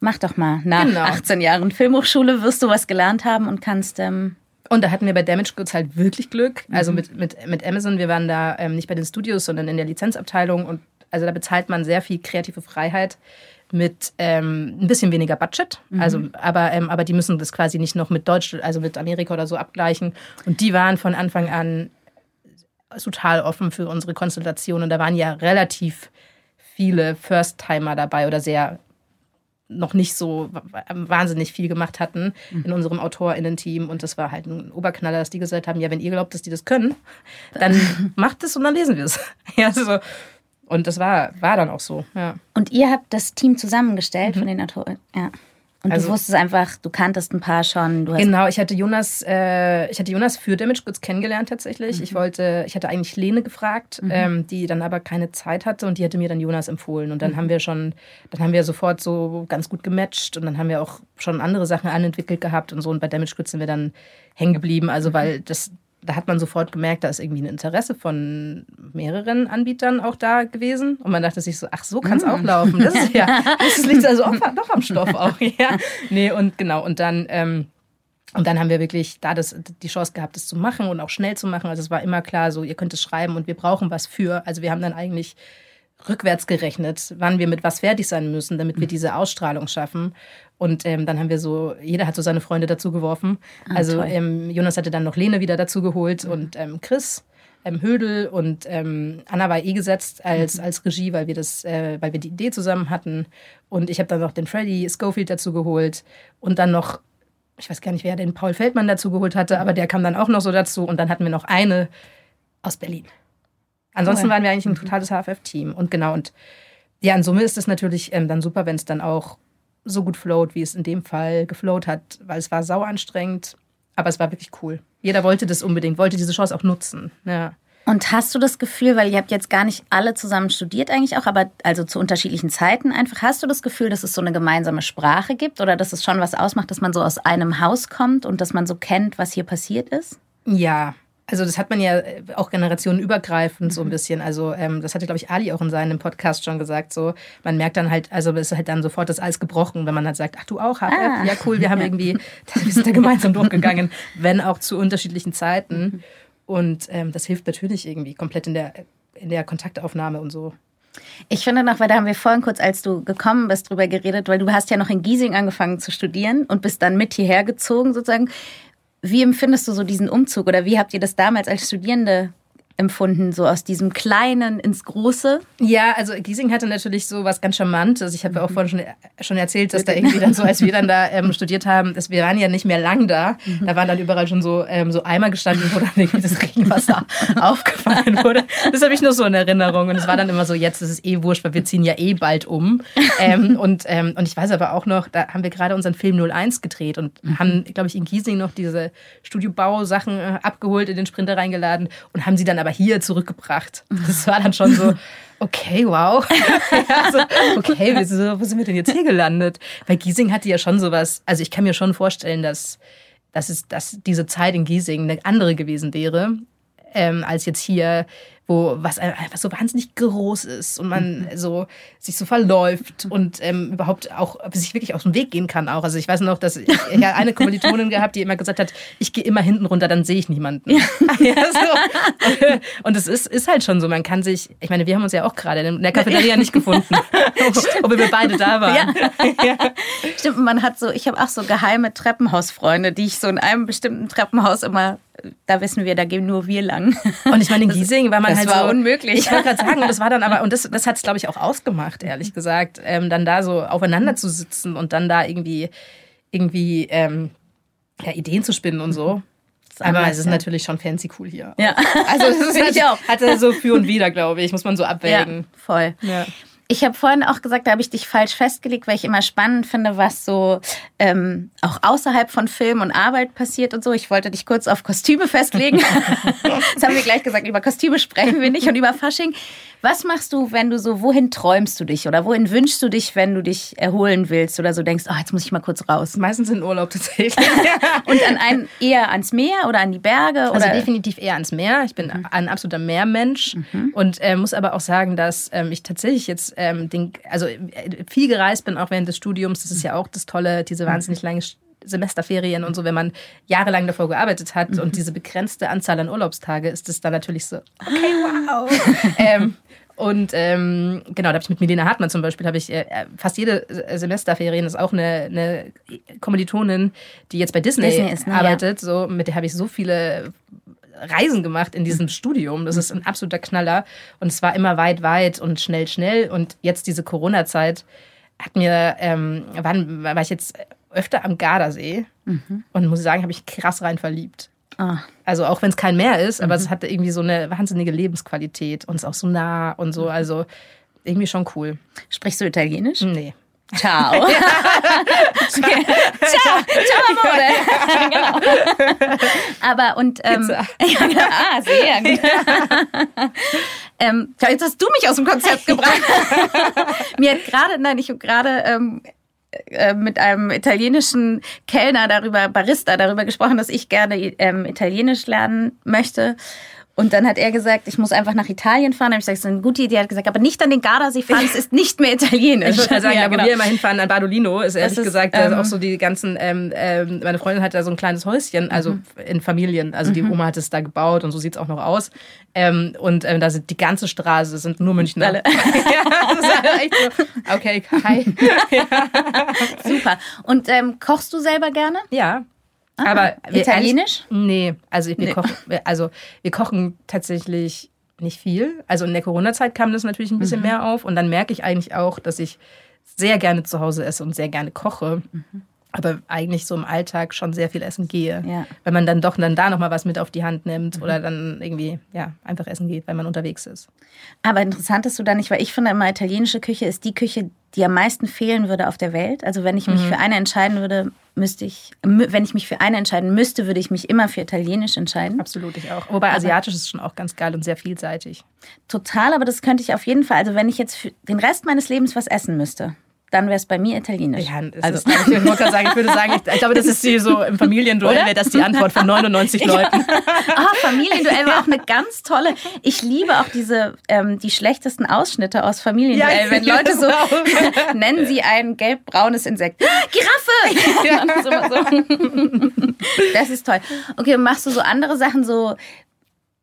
mach doch mal. Nach genau. 18 Jahren Filmhochschule wirst du was gelernt haben und kannst. Ähm und da hatten wir bei Damage Goods halt wirklich Glück. Also mhm. mit, mit, mit Amazon, wir waren da ähm, nicht bei den Studios, sondern in der Lizenzabteilung und also da bezahlt man sehr viel kreative Freiheit mit ähm, ein bisschen weniger Budget. Mhm. Also, aber, ähm, aber die müssen das quasi nicht noch mit Deutsch, also mit Amerika oder so abgleichen. Und die waren von Anfang an total offen für unsere Konstellation. Und da waren ja relativ viele First-Timer dabei oder sehr noch nicht so wahnsinnig viel gemacht hatten mhm. in unserem AutorInnen-Team. Und das war halt ein Oberknaller, dass die gesagt haben, ja, wenn ihr glaubt, dass die das können, dann macht es und dann lesen wir es. Ja, so. Und das war, war dann auch so, ja. Und ihr habt das Team zusammengestellt mhm. von den Autoren, ja. Und also, du wusstest einfach, du kanntest ein paar schon. genau, ich hatte Jonas, äh, ich hatte Jonas für Damage Goods kennengelernt tatsächlich. Mhm. Ich wollte, ich hatte eigentlich Lene gefragt, mhm. ähm, die dann aber keine Zeit hatte und die hatte mir dann Jonas empfohlen. Und dann mhm. haben wir schon, dann haben wir sofort so ganz gut gematcht und dann haben wir auch schon andere Sachen anentwickelt gehabt und so. Und bei Damage Goods sind wir dann hängen geblieben. Also mhm. weil das da hat man sofort gemerkt, da ist irgendwie ein Interesse von mehreren Anbietern auch da gewesen. Und man dachte sich so, ach, so kann es mm. auch laufen. Das ist ja, das liegt also auch, doch am Stoff auch. Ja. Nee, und genau, und dann, ähm, und dann haben wir wirklich da das, die Chance gehabt, das zu machen und auch schnell zu machen. Also es war immer klar, so, ihr könnt es schreiben und wir brauchen was für. Also wir haben dann eigentlich rückwärts gerechnet, wann wir mit was fertig sein müssen, damit wir mhm. diese Ausstrahlung schaffen. Und ähm, dann haben wir so, jeder hat so seine Freunde dazu geworfen. Ah, also ähm, Jonas hatte dann noch Lene wieder dazu geholt mhm. und ähm, Chris. Ähm, Hödel und ähm, Anna war eh gesetzt als, mhm. als Regie, weil wir das, äh, weil wir die Idee zusammen hatten. Und ich habe dann noch den Freddy Schofield dazu geholt und dann noch, ich weiß gar nicht, wer den Paul Feldmann dazu geholt hatte, aber der kam dann auch noch so dazu. Und dann hatten wir noch eine aus Berlin. Ansonsten waren wir eigentlich ein mhm. totales HFF-Team. Und genau, und ja, in Summe ist es natürlich ähm, dann super, wenn es dann auch so gut float, wie es in dem Fall geflowt hat, weil es war sau anstrengend, aber es war wirklich cool. Jeder wollte das unbedingt, wollte diese Chance auch nutzen. Ja. Und hast du das Gefühl, weil ihr habt jetzt gar nicht alle zusammen studiert eigentlich auch, aber also zu unterschiedlichen Zeiten einfach, hast du das Gefühl, dass es so eine gemeinsame Sprache gibt oder dass es schon was ausmacht, dass man so aus einem Haus kommt und dass man so kennt, was hier passiert ist? Ja, also das hat man ja äh, auch generationenübergreifend so ein mhm. bisschen. Also ähm, das hatte, glaube ich, Ali auch in seinem Podcast schon gesagt. So, man merkt dann halt, also es ist halt dann sofort das Eis gebrochen, wenn man halt sagt, ach du auch, HF? Ah. Ja, cool, wir haben irgendwie, wir sind da gemeinsam durchgegangen, wenn auch zu unterschiedlichen Zeiten. Mhm. Und ähm, das hilft natürlich irgendwie komplett in der, in der Kontaktaufnahme und so. Ich finde noch, weil da haben wir vorhin kurz, als du gekommen bist, drüber geredet, weil du hast ja noch in Giesing angefangen zu studieren und bist dann mit hierher gezogen sozusagen. Wie empfindest du so diesen Umzug oder wie habt ihr das damals als Studierende empfunden, so aus diesem Kleinen ins Große? Ja, also Giesing hatte natürlich so was ganz Charmantes. Ich habe ja auch mhm. vorhin schon, schon erzählt, dass da irgendwie dann so, als wir dann da ähm, studiert haben, dass wir waren ja nicht mehr lang da. Mhm. Da waren dann überall schon so, ähm, so Eimer gestanden, wo dann irgendwie das Regenwasser aufgefallen wurde. Das habe ich nur so in Erinnerung. Und es war dann immer so, jetzt ist es eh wurscht, weil wir ziehen ja eh bald um. Ähm, und, ähm, und ich weiß aber auch noch, da haben wir gerade unseren Film 01 gedreht und mhm. haben, glaube ich, in Giesing noch diese Studiobau-Sachen äh, abgeholt, in den Sprinter reingeladen und haben sie dann aber aber hier zurückgebracht. Das war dann schon so, okay, wow. also, okay, wo sind wir denn jetzt hier gelandet? Weil Giesing hatte ja schon sowas, also ich kann mir schon vorstellen, dass dass, es, dass diese Zeit in Giesing eine andere gewesen wäre, ähm, als jetzt hier wo was einfach so wahnsinnig groß ist und man mhm. so sich so verläuft und ähm, überhaupt auch sich wirklich aus dem Weg gehen kann auch. Also ich weiß noch, dass ich, ich ja eine Kommilitonin gehabt, die immer gesagt hat, ich gehe immer hinten runter, dann sehe ich niemanden. Ja. ja, so. Und es ist, ist halt schon so, man kann sich, ich meine, wir haben uns ja auch gerade in der Cafeteria nicht gefunden, obwohl wir beide da waren. Ja. Stimmt, man hat so, ich habe auch so geheime Treppenhausfreunde, die ich so in einem bestimmten Treppenhaus immer da wissen wir, da gehen nur wir lang. Und ich meine, in Giesing war man das halt war so, unmöglich. Ich wollte gerade sagen, und das war dann aber, und das, das hat es, glaube ich, auch ausgemacht, ehrlich gesagt, ähm, dann da so aufeinander zu sitzen und dann da irgendwie, irgendwie ähm, ja, Ideen zu spinnen und so. Aber anders, es ist ja. natürlich schon fancy cool hier. Ja. Also das ist halt, ich auch. Hatte so für und wieder, glaube ich, muss man so abwägen. Ja, voll. Ja. Ich habe vorhin auch gesagt, da habe ich dich falsch festgelegt, weil ich immer spannend finde, was so ähm, auch außerhalb von Film und Arbeit passiert und so. Ich wollte dich kurz auf Kostüme festlegen. das haben wir gleich gesagt, über Kostüme sprechen wir nicht und über Fasching. Was machst du, wenn du so, wohin träumst du dich oder wohin wünschst du dich, wenn du dich erholen willst oder so denkst, oh, jetzt muss ich mal kurz raus? Meistens in Urlaub tatsächlich. und an ein, eher ans Meer oder an die Berge? Also oder? definitiv eher ans Meer. Ich bin mhm. ein absoluter Meermensch mhm. und äh, muss aber auch sagen, dass ähm, ich tatsächlich jetzt ähm, den, also äh, viel gereist bin, auch während des Studiums. Das ist ja auch das Tolle, diese mhm. wahnsinnig lange Semesterferien und so, wenn man jahrelang davor gearbeitet hat mhm. und diese begrenzte Anzahl an Urlaubstage, ist es dann natürlich so, okay, wow. ähm, und ähm, genau, da habe ich mit Milena Hartmann zum Beispiel, habe ich äh, fast jede Semesterferien, ist auch eine, eine Kommilitonin, die jetzt bei Disney, Disney ist, ne, arbeitet, ja. so, mit der habe ich so viele Reisen gemacht in diesem Studium. Das ist ein absoluter Knaller. Und es war immer weit, weit und schnell, schnell. Und jetzt diese Corona-Zeit hat mir, ähm, war, war ich jetzt öfter am Gardasee mhm. und muss sagen, habe ich krass rein verliebt. Ah. Also auch wenn es kein Meer ist, aber mhm. es hat irgendwie so eine wahnsinnige Lebensqualität und ist auch so nah und so. Also irgendwie schon cool. Sprichst du Italienisch? Nee. Ciao. okay. Ciao, ciao amore. genau. Aber und ähm, ja, genau. ah, sehr gut. ähm, jetzt hast du mich aus dem Konzept gebracht. Mir hat gerade, nein, ich habe gerade ähm, äh, mit einem italienischen Kellner darüber, Barista darüber gesprochen, dass ich gerne ähm, Italienisch lernen möchte. Und dann hat er gesagt, ich muss einfach nach Italien fahren. Dann habe ich gesagt, das ist eine gute Idee. Er hat gesagt, aber nicht an den Gardasee fahren, es ist nicht mehr italienisch. Ich würde sagen, ja, da wo genau. wir immer hinfahren, an Badolino, ist ehrlich ist, gesagt ähm, auch so die ganzen, ähm, ähm, meine Freundin hat da so ein kleines Häuschen, also mhm. in Familien. Also die mhm. Oma hat es da gebaut und so sieht es auch noch aus. Ähm, und ähm, da sind die ganze Straße, sind nur Münchner. Alle. ja, das ist echt so. Okay, hi. Super. Und ähm, kochst du selber gerne? Ja. Ah, aber Italienisch? nee, also wir, nee. Kochen, also wir kochen tatsächlich nicht viel. Also in der Corona-Zeit kam das natürlich ein bisschen mhm. mehr auf und dann merke ich eigentlich auch, dass ich sehr gerne zu Hause esse und sehr gerne koche. Mhm aber eigentlich so im Alltag schon sehr viel essen gehe. Ja. Wenn man dann doch dann da nochmal was mit auf die Hand nimmt mhm. oder dann irgendwie ja, einfach essen geht, weil man unterwegs ist. Aber interessant, dass du da nicht, weil ich finde immer, italienische Küche ist die Küche, die am meisten fehlen würde auf der Welt. Also wenn ich mich mhm. für eine entscheiden würde, müsste ich, wenn ich mich für eine entscheiden müsste, würde ich mich immer für Italienisch entscheiden. Absolut, ich auch. Wobei Asiatisch ist schon auch ganz geil und sehr vielseitig. Total, aber das könnte ich auf jeden Fall. Also wenn ich jetzt den Rest meines Lebens was essen müsste, dann wäre es bei mir Italienisch. Ja, also, ist, ich, wollte sagen, ich würde sagen, ich, ich glaube, das ist die so im Familienduell wäre das die Antwort von 99 Leuten. Ah, Familienduell war auch eine ganz tolle. Ich liebe auch diese die ähm, schlechtesten Ausschnitte aus Familienduell, ja, wenn Leute so nennen sie ein gelb-braunes Insekt. Giraffe! Ja. Das ist toll. Okay, machst du so andere Sachen so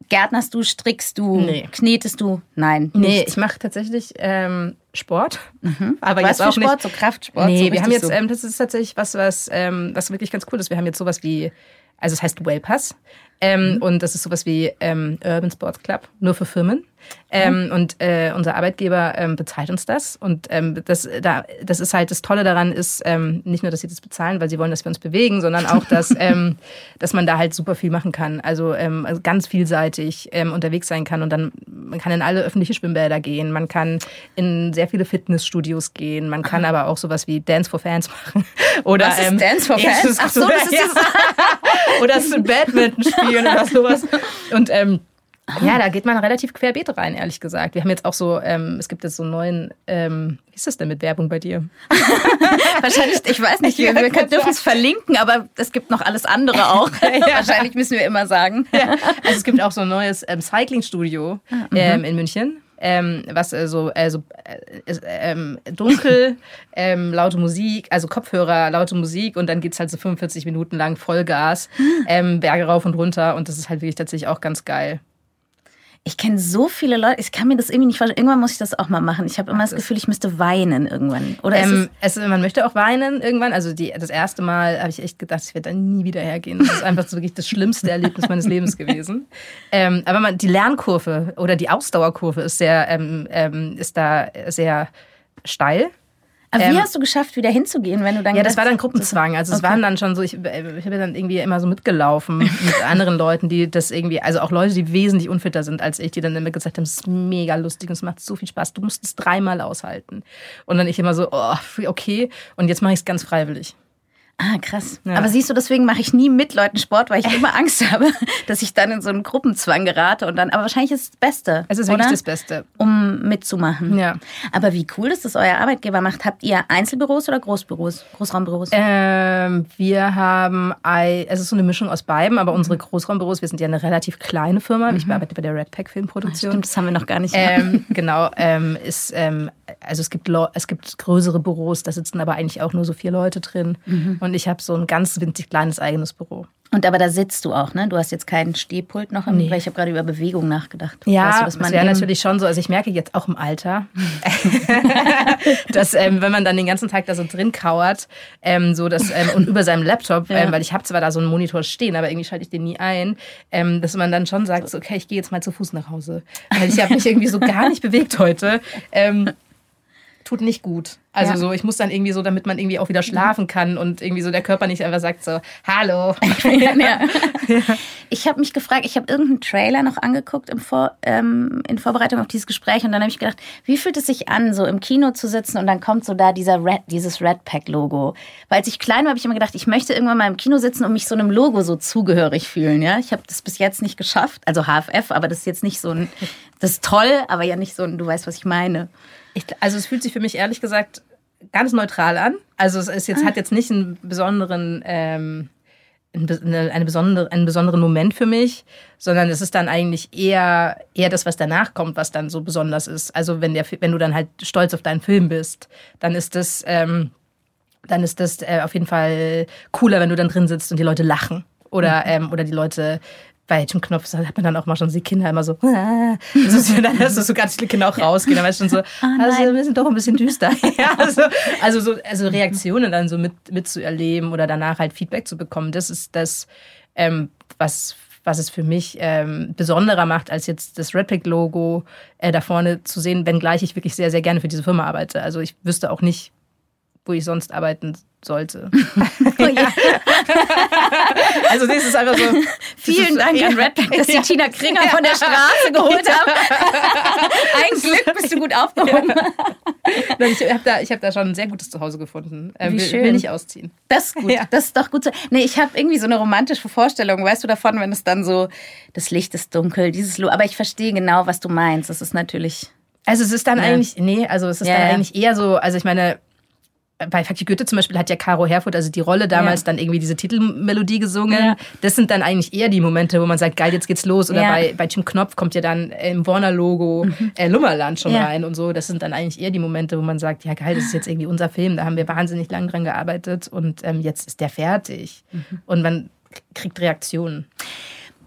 Gärtnerst du, strickst du, nee. knetest du? Nein. Nee, ich mache tatsächlich ähm, Sport. Mhm. Aber was jetzt auch Sport? Nicht. So Kraftsport? Nee, so wir haben jetzt, so. ähm, das ist tatsächlich was, was, ähm, was wirklich ganz cool ist. Wir haben jetzt sowas wie, also es heißt Wellpass. Ähm, mhm. Und das ist sowas wie ähm, Urban Sports Club, nur für Firmen. Ähm, mhm. Und äh, unser Arbeitgeber ähm, bezahlt uns das. Und ähm, das, da, das ist halt das Tolle daran ist, ähm, nicht nur, dass sie das bezahlen, weil sie wollen, dass wir uns bewegen, sondern auch, dass, ähm, dass man da halt super viel machen kann. Also, ähm, also ganz vielseitig ähm, unterwegs sein kann. Und dann, man kann in alle öffentliche Schwimmbäder gehen, man kann in sehr viele Fitnessstudios gehen, man kann aber auch sowas wie Dance for Fans machen. Oder, Was ist ähm, Dance for Fans? Ach so, das ist das. oder Badminton spielen oder sowas. Und ähm, Ja, da geht man relativ querbeet rein, ehrlich gesagt. Wir haben jetzt auch so, ähm, es gibt jetzt so einen neuen, ähm, wie ist das denn mit Werbung bei dir? Wahrscheinlich, ich weiß nicht, wir, wir dürfen es verlinken, aber es gibt noch alles andere auch. ja. Wahrscheinlich müssen wir immer sagen. Ja. Also es gibt auch so ein neues ähm, Cycling-Studio ah, ähm, in München. Ähm, was äh, so also, äh, ähm, dunkel, ähm, laute Musik, also Kopfhörer, laute Musik und dann geht es halt so 45 Minuten lang Vollgas, ähm, Berge rauf und runter und das ist halt wirklich tatsächlich auch ganz geil ich kenne so viele Leute, ich kann mir das irgendwie nicht vorstellen. Irgendwann muss ich das auch mal machen. Ich habe immer das Gefühl, ich müsste weinen irgendwann. Oder ähm, es, man möchte auch weinen irgendwann. Also die, das erste Mal habe ich echt gedacht, ich werde da nie wieder hergehen. Das ist einfach so wirklich das schlimmste Erlebnis meines Lebens gewesen. Ähm, aber man, die Lernkurve oder die Ausdauerkurve ist sehr, ähm, ähm ist da sehr steil. Aber wie ähm, hast du geschafft, wieder hinzugehen, wenn du dann. Ja, das war dann Gruppenzwang. Also okay. es waren dann schon so, ich, äh, ich habe dann irgendwie immer so mitgelaufen mit anderen Leuten, die das irgendwie, also auch Leute, die wesentlich unfitter sind als ich, die dann immer gesagt haben, es ist mega lustig und es macht so viel Spaß. Du musst es dreimal aushalten. Und dann ich immer so, oh, okay. Und jetzt mache ich es ganz freiwillig. Ah, krass. Ja. Aber siehst du, deswegen mache ich nie mit Leuten Sport, weil ich immer Angst habe, dass ich dann in so einen Gruppenzwang gerate und dann, aber wahrscheinlich ist es das Beste. Es ist wirklich das Beste. Um mitzumachen. Ja. Aber wie cool, dass das euer Arbeitgeber macht. Habt ihr Einzelbüros oder Großbüros? Großraumbüros? Ähm, wir haben, es ist so eine Mischung aus beiden, aber unsere Großraumbüros, wir sind ja eine relativ kleine Firma. Mhm. Ich arbeite bei der Red Pack Filmproduktion. Stimmt, das haben wir noch gar nicht. Ähm, genau, ähm, ist, ähm, also es gibt, es gibt größere Büros, da sitzen aber eigentlich auch nur so vier Leute drin. Mhm. Und ich habe so ein ganz winzig kleines eigenes Büro. Und aber da sitzt du auch, ne? Du hast jetzt keinen Stehpult noch, nee. weil ich habe gerade über Bewegung nachgedacht. Ja, weißt du, das wäre natürlich schon so. Also ich merke jetzt auch im Alter, dass ähm, wenn man dann den ganzen Tag da so drin kauert, ähm, so dass ähm, und über seinem Laptop, ja. Ähm, weil ich habe zwar da so einen Monitor stehen, aber irgendwie schalte ich den nie ein, ähm, dass man dann schon sagt, so, okay, ich gehe jetzt mal zu Fuß nach Hause, weil ich habe mich irgendwie so gar nicht bewegt heute. Ähm, tut nicht gut. Also ja. so, ich muss dann irgendwie so, damit man irgendwie auch wieder schlafen kann und irgendwie so der Körper nicht einfach sagt so, hallo. ja. Ich habe mich gefragt, ich habe irgendeinen Trailer noch angeguckt im Vor, ähm, in Vorbereitung auf dieses Gespräch und dann habe ich gedacht, wie fühlt es sich an, so im Kino zu sitzen und dann kommt so da dieser Red, dieses Red Pack Logo. Weil als ich klein war, habe ich immer gedacht, ich möchte irgendwann mal im Kino sitzen und mich so einem Logo so zugehörig fühlen. Ja, ich habe das bis jetzt nicht geschafft, also HFF, aber das ist jetzt nicht so ein, das ist toll, aber ja nicht so ein, du weißt, was ich meine. Ich, also es fühlt sich für mich ehrlich gesagt ganz neutral an. Also es ist jetzt, ah. hat jetzt nicht einen besonderen, ähm, eine, eine besondere, einen besonderen Moment für mich, sondern es ist dann eigentlich eher, eher das, was danach kommt, was dann so besonders ist. Also wenn, der, wenn du dann halt stolz auf deinen Film bist, dann ist das, ähm, dann ist das äh, auf jeden Fall cooler, wenn du dann drin sitzt und die Leute lachen. Oder, mhm. ähm, oder die Leute Jim Knopf hat man dann auch mal schon die Kinder immer so, ah. also, dann hast du so ganz viele Kinder auch rausgehen, dann weißt du schon so, oh also wir sind doch ein bisschen düster. ja, also, also, so, also Reaktionen dann so mit, mitzuerleben oder danach halt Feedback zu bekommen, das ist das, ähm, was, was es für mich ähm, besonderer macht, als jetzt das Redpick-Logo äh, da vorne zu sehen, wenngleich ich wirklich sehr, sehr gerne für diese Firma arbeite. Also ich wüsste auch nicht, wo ich sonst arbeiten sollte. oh, ja. also das ist einfach so. Vielen Dank ja, an Redback, dass Sie ja. Tina Kringer von der Straße geholt haben. Ein Glück bist du gut aufgehoben. ich habe da, hab da schon ein sehr gutes Zuhause gefunden. Ähm, Wie schön. Will nicht ausziehen. Das ist gut. Das ist doch gut so. Nee, ich habe irgendwie so eine romantische Vorstellung, weißt du, davon, wenn es dann so, das Licht ist dunkel, dieses Lo Aber ich verstehe genau, was du meinst. Das ist natürlich. Also es ist dann eigentlich, nee, also es ist dann eigentlich eher so, also ich meine, bei Fakti Goethe zum Beispiel hat ja Caro Herfurth, also die Rolle damals, ja. dann irgendwie diese Titelmelodie gesungen. Ja. Das sind dann eigentlich eher die Momente, wo man sagt, geil, jetzt geht's los. Oder ja. bei, bei Jim Knopf kommt ja dann im Warner-Logo mhm. äh, Lummerland schon rein und so. Das sind dann eigentlich eher die Momente, wo man sagt, ja geil, das ist jetzt irgendwie unser Film, da haben wir wahnsinnig lang dran gearbeitet und ähm, jetzt ist der fertig. Mhm. Und man kriegt Reaktionen.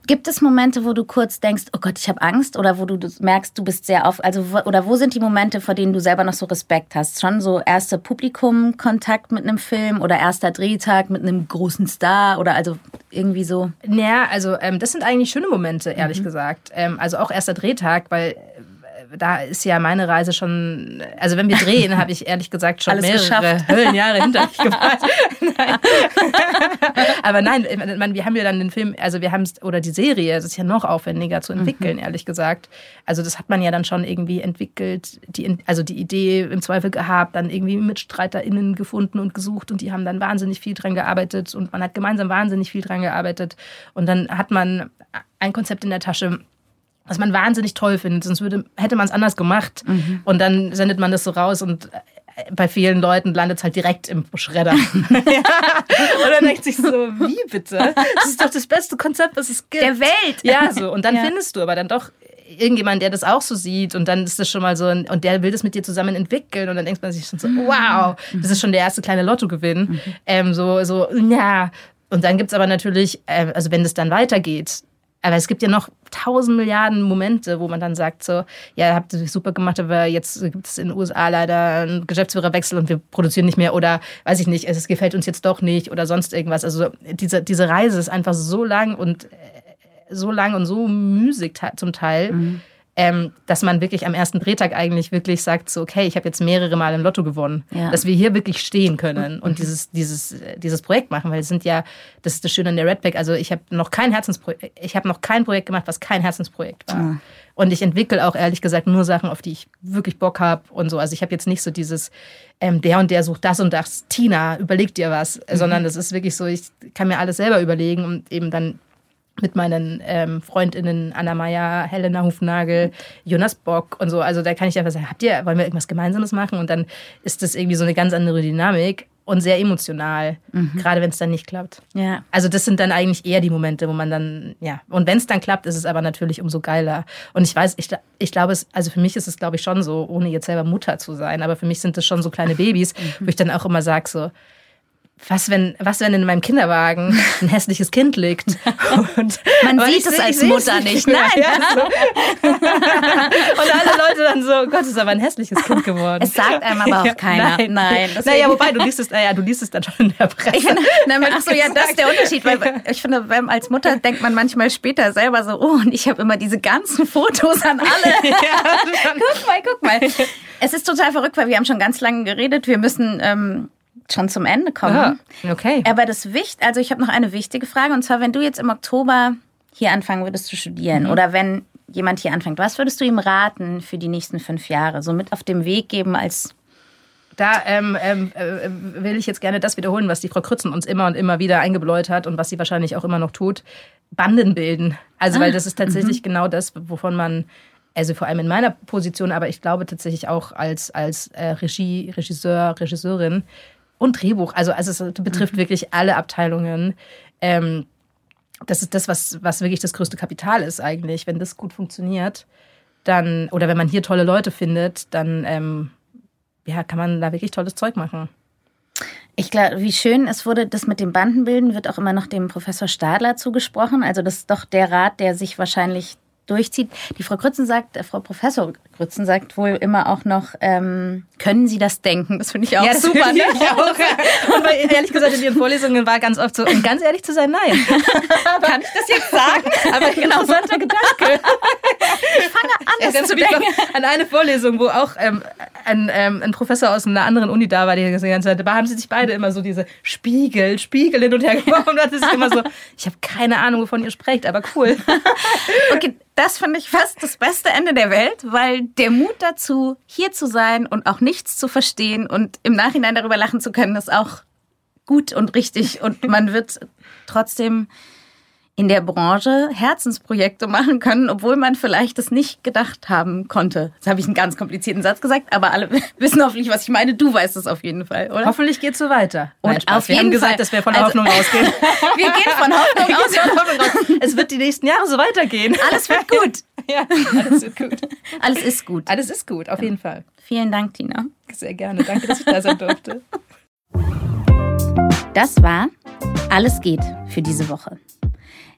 Gibt es Momente, wo du kurz denkst, oh Gott, ich habe Angst oder wo du merkst, du bist sehr auf, also oder wo sind die Momente, vor denen du selber noch so Respekt hast? Schon so erster Publikumkontakt mit einem Film oder erster Drehtag mit einem großen Star oder also irgendwie so? Naja, also ähm, das sind eigentlich schöne Momente, ehrlich mhm. gesagt. Ähm, also auch erster Drehtag, weil da ist ja meine Reise schon, also wenn wir drehen, habe ich ehrlich gesagt schon Alles mehrere geschafft. Höllenjahre hinter mich gebracht. nein. Aber nein, man, wir haben ja dann den Film, also wir haben es, oder die Serie, es ist ja noch aufwendiger zu entwickeln, mhm. ehrlich gesagt. Also das hat man ja dann schon irgendwie entwickelt, die, also die Idee im Zweifel gehabt, dann irgendwie MitstreiterInnen gefunden und gesucht und die haben dann wahnsinnig viel dran gearbeitet und man hat gemeinsam wahnsinnig viel dran gearbeitet und dann hat man ein Konzept in der Tasche was man wahnsinnig toll findet, sonst würde, hätte man es anders gemacht. Mhm. Und dann sendet man das so raus und äh, bei vielen Leuten landet es halt direkt im Schredder. ja. Und dann denkt sich so, wie bitte? Das ist doch das beste Konzept, was es gibt. Der Welt. Ja, so. Und dann ja. findest du aber dann doch irgendjemand, der das auch so sieht und dann ist das schon mal so, ein, und der will das mit dir zusammen entwickeln und dann denkt man sich schon so, mhm. wow, das ist schon der erste kleine Lottogewinn. Mhm. Ähm, so, so, ja. Und dann gibt es aber natürlich, äh, also wenn das dann weitergeht, aber es gibt ja noch tausend Milliarden Momente, wo man dann sagt so, ja, habt ihr super gemacht, aber jetzt gibt es in den USA leider einen Geschäftsführerwechsel und wir produzieren nicht mehr oder weiß ich nicht, es gefällt uns jetzt doch nicht oder sonst irgendwas. Also diese, diese Reise ist einfach so lang und äh, so lang und so müßig zum Teil. Mhm ähm, dass man wirklich am ersten Drehtag eigentlich wirklich sagt, so, okay, ich habe jetzt mehrere Mal im Lotto gewonnen, ja. dass wir hier wirklich stehen können und mhm. dieses, dieses, dieses Projekt machen, weil es sind ja, das ist das Schöne an der Redback, also ich habe noch kein Herzensprojekt, ich habe noch kein Projekt gemacht, was kein Herzensprojekt war. Mhm. Und ich entwickle auch ehrlich gesagt nur Sachen, auf die ich wirklich Bock habe und so. Also ich habe jetzt nicht so dieses, ähm, der und der sucht das und das, Tina, überleg dir was, mhm. sondern das ist wirklich so, ich kann mir alles selber überlegen und eben dann mit meinen ähm, Freundinnen Anna Meyer, Helena Hufnagel, Jonas Bock und so. Also da kann ich einfach sagen, habt ihr, wollen wir irgendwas Gemeinsames machen? Und dann ist das irgendwie so eine ganz andere Dynamik und sehr emotional, mhm. gerade wenn es dann nicht klappt. Ja. Also das sind dann eigentlich eher die Momente, wo man dann, ja, und wenn es dann klappt, ist es aber natürlich umso geiler. Und ich weiß, ich, ich glaube, es, also für mich ist es, glaube ich, schon so, ohne jetzt selber Mutter zu sein, aber für mich sind das schon so kleine Babys, mhm. wo ich dann auch immer sage so, was wenn, was wenn in meinem Kinderwagen ein hässliches Kind liegt? Und Man sieht es als Mutter nicht. Nein. Ja, so. Und alle Leute dann so, Gott, ist aber ein hässliches Kind geworden. Es sagt einem aber auch keiner. Nein. Nein. Naja, wobei, du liest es, naja, du liest es dann schon in der Presse. Ich finde, ach so, ja, das ist der Unterschied. Weil ich finde, als Mutter denkt man manchmal später selber so, oh, und ich habe immer diese ganzen Fotos an alle. Ja, guck mal, guck mal. Es ist total verrückt, weil wir haben schon ganz lange geredet. Wir müssen ähm, schon zum Ende kommen. Ja, okay. Aber das Wicht, also ich habe noch eine wichtige Frage und zwar, wenn du jetzt im Oktober hier anfangen würdest zu studieren mhm. oder wenn jemand hier anfängt, was würdest du ihm raten für die nächsten fünf Jahre, so mit auf dem Weg geben als da ähm, ähm, äh, will ich jetzt gerne das wiederholen, was die Frau Krützen uns immer und immer wieder eingebläut hat und was sie wahrscheinlich auch immer noch tut. Banden bilden. Also, ah, weil das ist tatsächlich mhm. genau das, wovon man, also vor allem in meiner Position, aber ich glaube tatsächlich auch als, als äh, Regie, Regisseur, Regisseurin, und Drehbuch. Also, also es betrifft mhm. wirklich alle Abteilungen. Ähm, das ist das, was, was wirklich das größte Kapital ist eigentlich. Wenn das gut funktioniert, dann, oder wenn man hier tolle Leute findet, dann ähm, ja, kann man da wirklich tolles Zeug machen. Ich glaube, wie schön es wurde, das mit dem Bandenbilden wird auch immer noch dem Professor Stadler zugesprochen. Also das ist doch der Rat, der sich wahrscheinlich durchzieht. Die Frau Grützen sagt, äh, Frau Professor Grützen sagt wohl immer auch noch, ähm, können Sie das denken? Das finde ich auch ja, super. Ne? Ich auch. Und weil, ehrlich gesagt, in Ihren Vorlesungen war ganz oft so, um ganz ehrlich zu sein, nein. Kann ich das jetzt sagen? Aber genau so hat er Gedanke. Ich fange an, das ja, zu denken. An eine Vorlesung, wo auch ähm, ein, ähm, ein Professor aus einer anderen Uni da war, die ganze Zeit, da haben sie sich beide immer so diese Spiegel, Spiegel hin und her geworfen. Das ist immer so, ich habe keine Ahnung, wovon ihr sprecht, aber cool. okay, das finde ich fast das beste Ende der Welt, weil der Mut dazu, hier zu sein und auch nichts zu verstehen und im Nachhinein darüber lachen zu können, ist auch gut und richtig. Und man wird trotzdem in der Branche Herzensprojekte machen können, obwohl man vielleicht das nicht gedacht haben konnte. Jetzt habe ich einen ganz komplizierten Satz gesagt, aber alle wissen hoffentlich, was ich meine. Du weißt es auf jeden Fall, oder? Hoffentlich geht es so weiter. Und Nein, auf wir jeden haben gesagt, Fall. dass wir von also, Hoffnung ausgehen. wir gehen von Hoffnung aus. Von Hoffnung aus. Es wird die nächsten Jahre so weitergehen. Alles wird gut. ja, alles wird gut. Alles ist gut. Alles ist gut, auf jeden Fall. Vielen Dank, Tina. Sehr gerne. Danke, dass ich da sein durfte. Das war Alles geht für diese Woche.